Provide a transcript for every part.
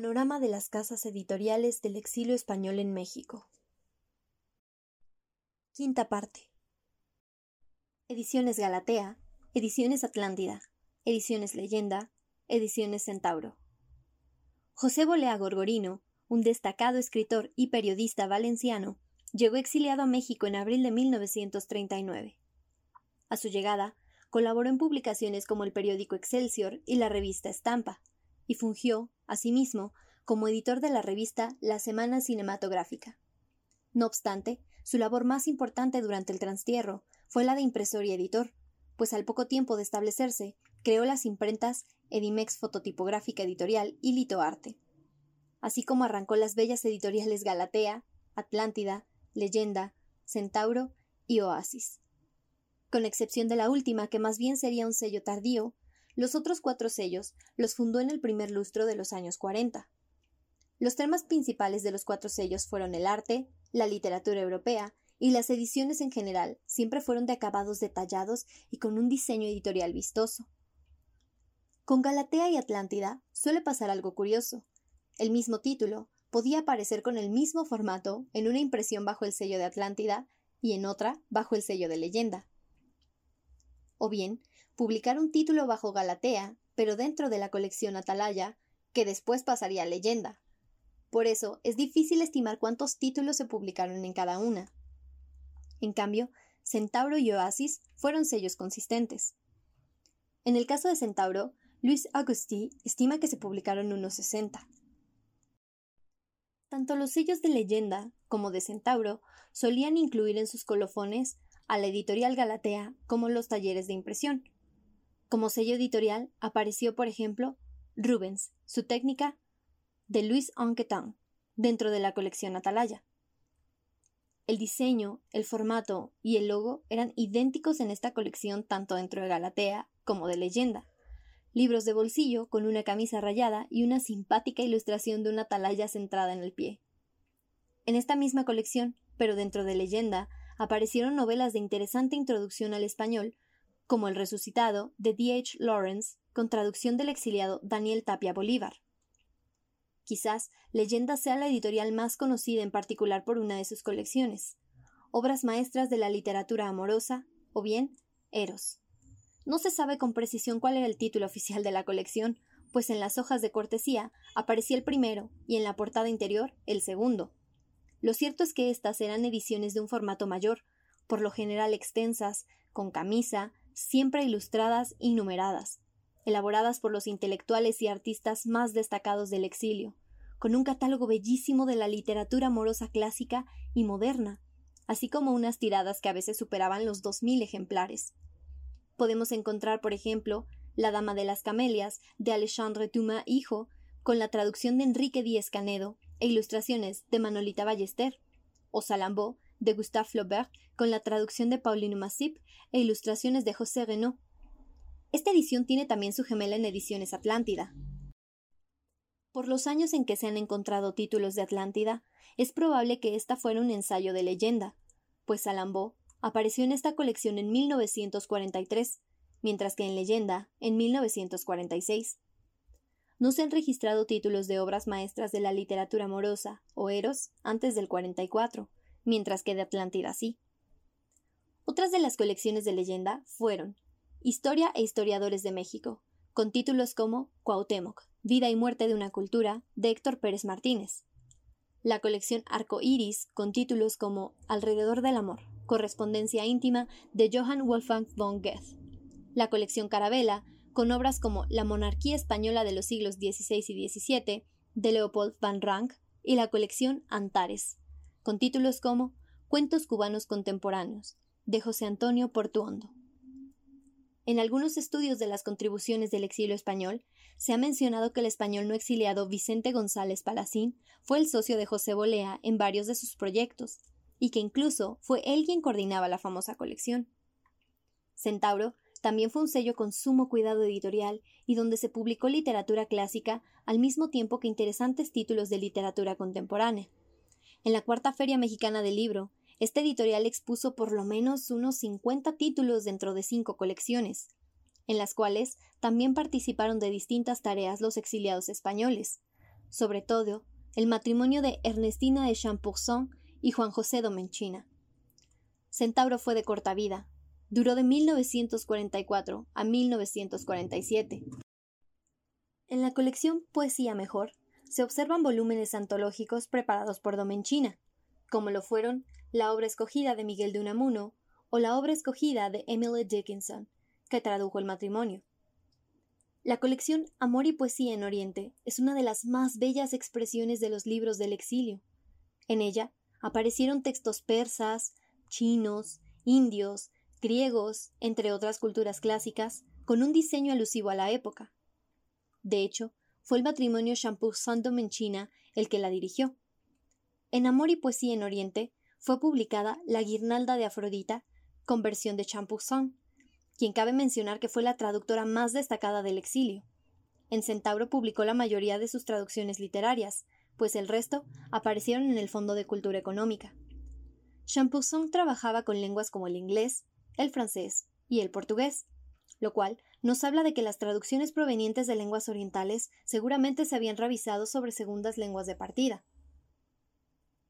Panorama de las casas editoriales del exilio español en México. Quinta parte. Ediciones Galatea, Ediciones Atlántida, Ediciones Leyenda, Ediciones Centauro. José Bolea Gorgorino, un destacado escritor y periodista valenciano, llegó exiliado a México en abril de 1939. A su llegada, colaboró en publicaciones como el periódico Excelsior y la revista Estampa, y fungió, asimismo, como editor de la revista La Semana Cinematográfica. No obstante, su labor más importante durante el transtierro fue la de impresor y editor, pues al poco tiempo de establecerse, creó las imprentas Edimex Fototipográfica Editorial y Litoarte. Así como arrancó las bellas editoriales Galatea, Atlántida, Leyenda, Centauro y Oasis. Con excepción de la última, que más bien sería un sello tardío, los otros cuatro sellos los fundó en el primer lustro de los años 40. Los temas principales de los cuatro sellos fueron el arte, la literatura europea y las ediciones en general siempre fueron de acabados detallados y con un diseño editorial vistoso. Con Galatea y Atlántida suele pasar algo curioso. El mismo título podía aparecer con el mismo formato en una impresión bajo el sello de Atlántida y en otra bajo el sello de leyenda. O bien, publicar un título bajo Galatea, pero dentro de la colección Atalaya, que después pasaría a leyenda. Por eso es difícil estimar cuántos títulos se publicaron en cada una. En cambio, Centauro y Oasis fueron sellos consistentes. En el caso de Centauro, Luis Agusti estima que se publicaron unos 60. Tanto los sellos de leyenda como de Centauro solían incluir en sus colofones a la editorial Galatea como los talleres de impresión. Como sello editorial apareció, por ejemplo, Rubens, su técnica de Luis Anquetin, dentro de la colección Atalaya. El diseño, el formato y el logo eran idénticos en esta colección tanto dentro de Galatea como de leyenda libros de bolsillo con una camisa rayada y una simpática ilustración de una atalaya centrada en el pie. En esta misma colección, pero dentro de leyenda, aparecieron novelas de interesante introducción al español, como El resucitado de D. H. Lawrence, con traducción del exiliado Daniel Tapia Bolívar. Quizás Leyenda sea la editorial más conocida en particular por una de sus colecciones, obras maestras de la literatura amorosa, o bien Eros. No se sabe con precisión cuál era el título oficial de la colección, pues en las hojas de cortesía aparecía el primero y en la portada interior el segundo. Lo cierto es que estas eran ediciones de un formato mayor, por lo general extensas, con camisa, siempre ilustradas y numeradas, elaboradas por los intelectuales y artistas más destacados del exilio, con un catálogo bellísimo de la literatura amorosa clásica y moderna, así como unas tiradas que a veces superaban los dos mil ejemplares. Podemos encontrar, por ejemplo, La Dama de las Camelias, de Alexandre Dumas hijo, con la traducción de Enrique Díez Canedo e ilustraciones de Manolita Ballester, o Salambó, de Gustave Flaubert, con la traducción de Pauline Massip e ilustraciones de José Renaud. Esta edición tiene también su gemela en ediciones Atlántida. Por los años en que se han encontrado títulos de Atlántida, es probable que esta fuera un ensayo de leyenda, pues Salambo apareció en esta colección en 1943, mientras que en Leyenda en 1946. No se han registrado títulos de obras maestras de la literatura amorosa o Eros antes del 44, mientras que de Atlántida sí. Otras de las colecciones de leyenda fueron Historia e Historiadores de México, con títulos como Cuauhtémoc, Vida y Muerte de una Cultura, de Héctor Pérez Martínez. La colección Arco Iris, con títulos como Alrededor del Amor, correspondencia íntima de Johann Wolfgang von Goethe. La colección Carabela, con obras como La monarquía española de los siglos XVI y XVII, de Leopold van Rank, y la colección Antares, con títulos como Cuentos cubanos contemporáneos, de José Antonio Portuondo. En algunos estudios de las contribuciones del exilio español, se ha mencionado que el español no exiliado Vicente González Palacín fue el socio de José Bolea en varios de sus proyectos, y que incluso fue él quien coordinaba la famosa colección. Centauro también fue un sello con sumo cuidado editorial y donde se publicó literatura clásica al mismo tiempo que interesantes títulos de literatura contemporánea. En la Cuarta Feria Mexicana del Libro, este editorial expuso por lo menos unos 50 títulos dentro de cinco colecciones, en las cuales también participaron de distintas tareas los exiliados españoles, sobre todo el matrimonio de Ernestina de Champpourson y Juan José Domenchina. Centauro fue de corta vida, duró de 1944 a 1947. En la colección Poesía Mejor se observan volúmenes antológicos preparados por Domenchina, como lo fueron la obra escogida de Miguel de Unamuno o la obra escogida de Emily Dickinson, que tradujo el matrimonio. La colección Amor y Poesía en Oriente es una de las más bellas expresiones de los libros del exilio. En ella aparecieron textos persas, chinos, indios, griegos, entre otras culturas clásicas, con un diseño alusivo a la época. De hecho, fue el matrimonio Champursan-Domenchina el que la dirigió. En Amor y Poesía en Oriente fue publicada La guirnalda de Afrodita, con versión de Champusson, quien cabe mencionar que fue la traductora más destacada del exilio. En Centauro publicó la mayoría de sus traducciones literarias, pues el resto aparecieron en el Fondo de Cultura Económica. Champusson trabajaba con lenguas como el inglés, el francés y el portugués, lo cual nos habla de que las traducciones provenientes de lenguas orientales seguramente se habían revisado sobre segundas lenguas de partida.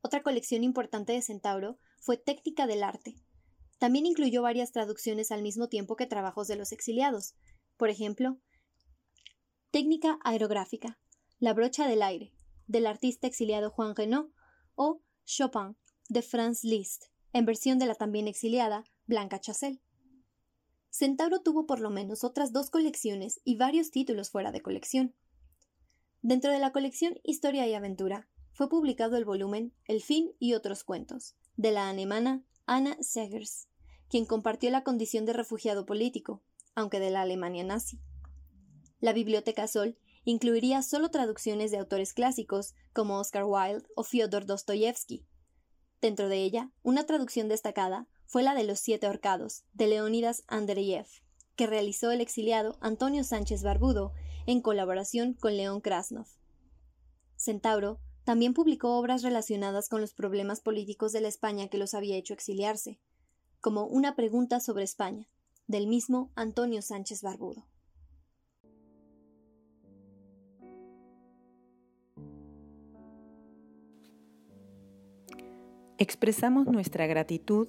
Otra colección importante de Centauro fue Técnica del Arte. También incluyó varias traducciones al mismo tiempo que trabajos de los exiliados. Por ejemplo, Técnica aerográfica, La brocha del aire, del artista exiliado Juan Renaud, o Chopin, de Franz Liszt, en versión de la también exiliada Blanca Chassel. Centauro tuvo por lo menos otras dos colecciones y varios títulos fuera de colección. Dentro de la colección Historia y Aventura, fue publicado el volumen El fin y otros cuentos, de la alemana Anna Segers, quien compartió la condición de refugiado político, aunque de la Alemania nazi. La Biblioteca Sol incluiría solo traducciones de autores clásicos como Oscar Wilde o Fyodor Dostoyevsky. Dentro de ella, una traducción destacada fue la de Los Siete Horcados, de Leonidas Andreyev, que realizó el exiliado Antonio Sánchez Barbudo en colaboración con León Krasnov. Centauro también publicó obras relacionadas con los problemas políticos de la España que los había hecho exiliarse, como Una pregunta sobre España, del mismo Antonio Sánchez Barbudo. Expresamos nuestra gratitud